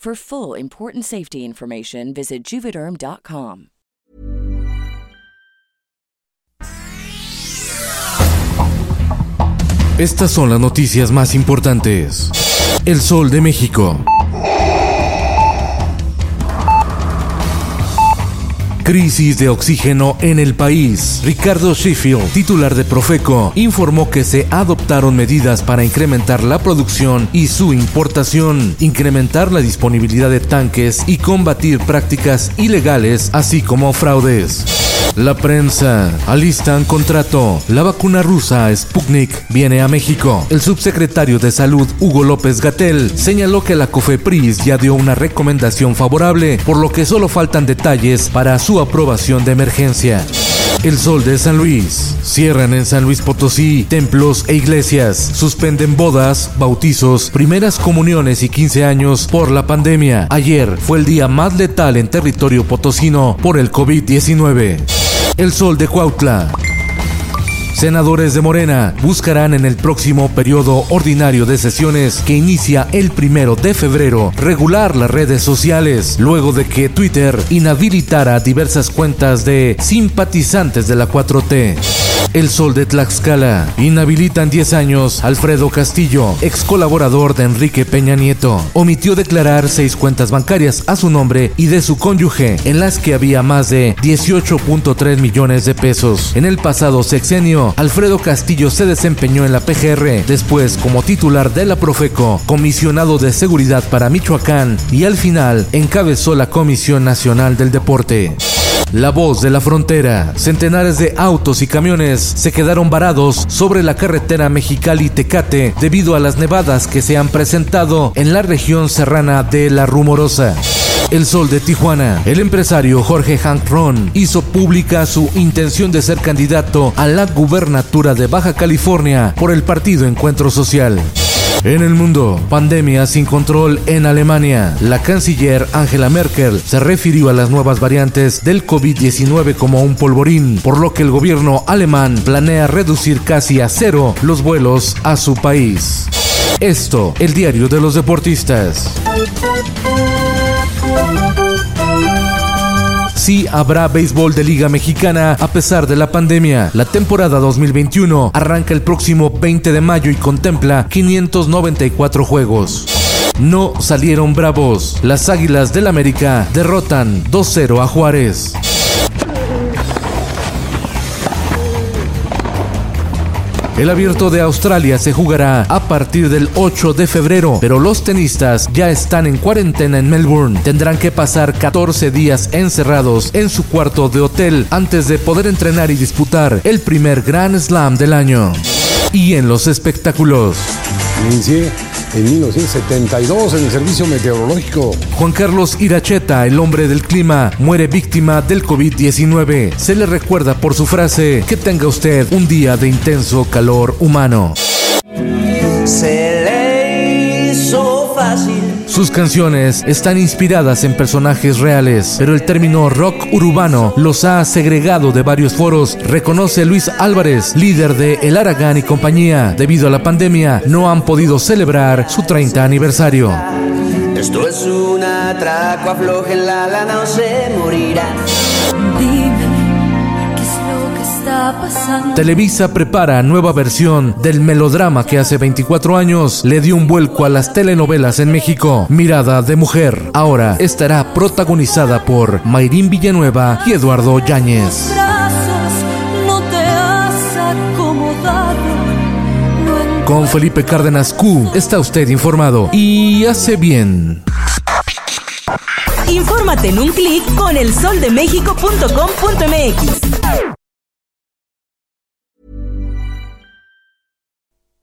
For full important safety information, visit juvederm.com. Estas son las noticias más importantes. El Sol de México. Crisis de oxígeno en el país. Ricardo Sheffield, titular de Profeco, informó que se adoptaron medidas para incrementar la producción y su importación, incrementar la disponibilidad de tanques y combatir prácticas ilegales, así como fraudes. La prensa alistan contrato. La vacuna rusa Sputnik viene a México. El subsecretario de Salud Hugo López Gatel señaló que la COFEPRIS ya dio una recomendación favorable, por lo que solo faltan detalles para su aprobación de emergencia. El Sol de San Luis. Cierran en San Luis Potosí templos e iglesias. Suspenden bodas, bautizos, primeras comuniones y 15 años por la pandemia. Ayer fue el día más letal en territorio potosino por el COVID-19. El Sol de Cuautla. Senadores de Morena buscarán en el próximo periodo ordinario de sesiones que inicia el primero de febrero regular las redes sociales luego de que Twitter inhabilitara diversas cuentas de simpatizantes de la 4T. El Sol de Tlaxcala. Inhabilitan 10 años Alfredo Castillo, ex colaborador de Enrique Peña Nieto. Omitió declarar seis cuentas bancarias a su nombre y de su cónyuge, en las que había más de 18.3 millones de pesos. En el pasado sexenio, Alfredo Castillo se desempeñó en la PGR, después como titular de la Profeco, comisionado de seguridad para Michoacán y al final encabezó la Comisión Nacional del Deporte. La voz de la frontera. Centenares de autos y camiones se quedaron varados sobre la carretera Mexicali-Tecate debido a las nevadas que se han presentado en la región serrana de La Rumorosa. El Sol de Tijuana. El empresario Jorge Hank Ron hizo pública su intención de ser candidato a la gubernatura de Baja California por el partido Encuentro Social. En el mundo, pandemia sin control en Alemania. La canciller Angela Merkel se refirió a las nuevas variantes del COVID-19 como un polvorín, por lo que el gobierno alemán planea reducir casi a cero los vuelos a su país. Esto, el diario de los deportistas. Sí habrá béisbol de Liga Mexicana a pesar de la pandemia. La temporada 2021 arranca el próximo 20 de mayo y contempla 594 juegos. No salieron bravos. Las Águilas del América derrotan 2-0 a Juárez. El abierto de Australia se jugará a partir del 8 de febrero, pero los tenistas ya están en cuarentena en Melbourne. Tendrán que pasar 14 días encerrados en su cuarto de hotel antes de poder entrenar y disputar el primer Grand Slam del año. Y en los espectáculos. En 1972 en el servicio meteorológico. Juan Carlos Iracheta, el hombre del clima, muere víctima del COVID-19. Se le recuerda por su frase, que tenga usted un día de intenso calor humano. Se. Sus canciones están inspiradas en personajes reales, pero el término rock urbano los ha segregado de varios foros, reconoce Luis Álvarez, líder de El Aragán y compañía. Debido a la pandemia, no han podido celebrar su 30 aniversario. Esto es un atraco, afloje la lana o se morirá. Está está pasando? Televisa prepara nueva versión del melodrama que hace 24 años le dio un vuelco a las telenovelas en México. Mirada de mujer. Ahora estará protagonizada por Mayrín Villanueva y Eduardo Yáñez. Con Felipe Cárdenas Q está usted informado y hace bien. Infórmate en un clic con elsoldemexico.com.mx.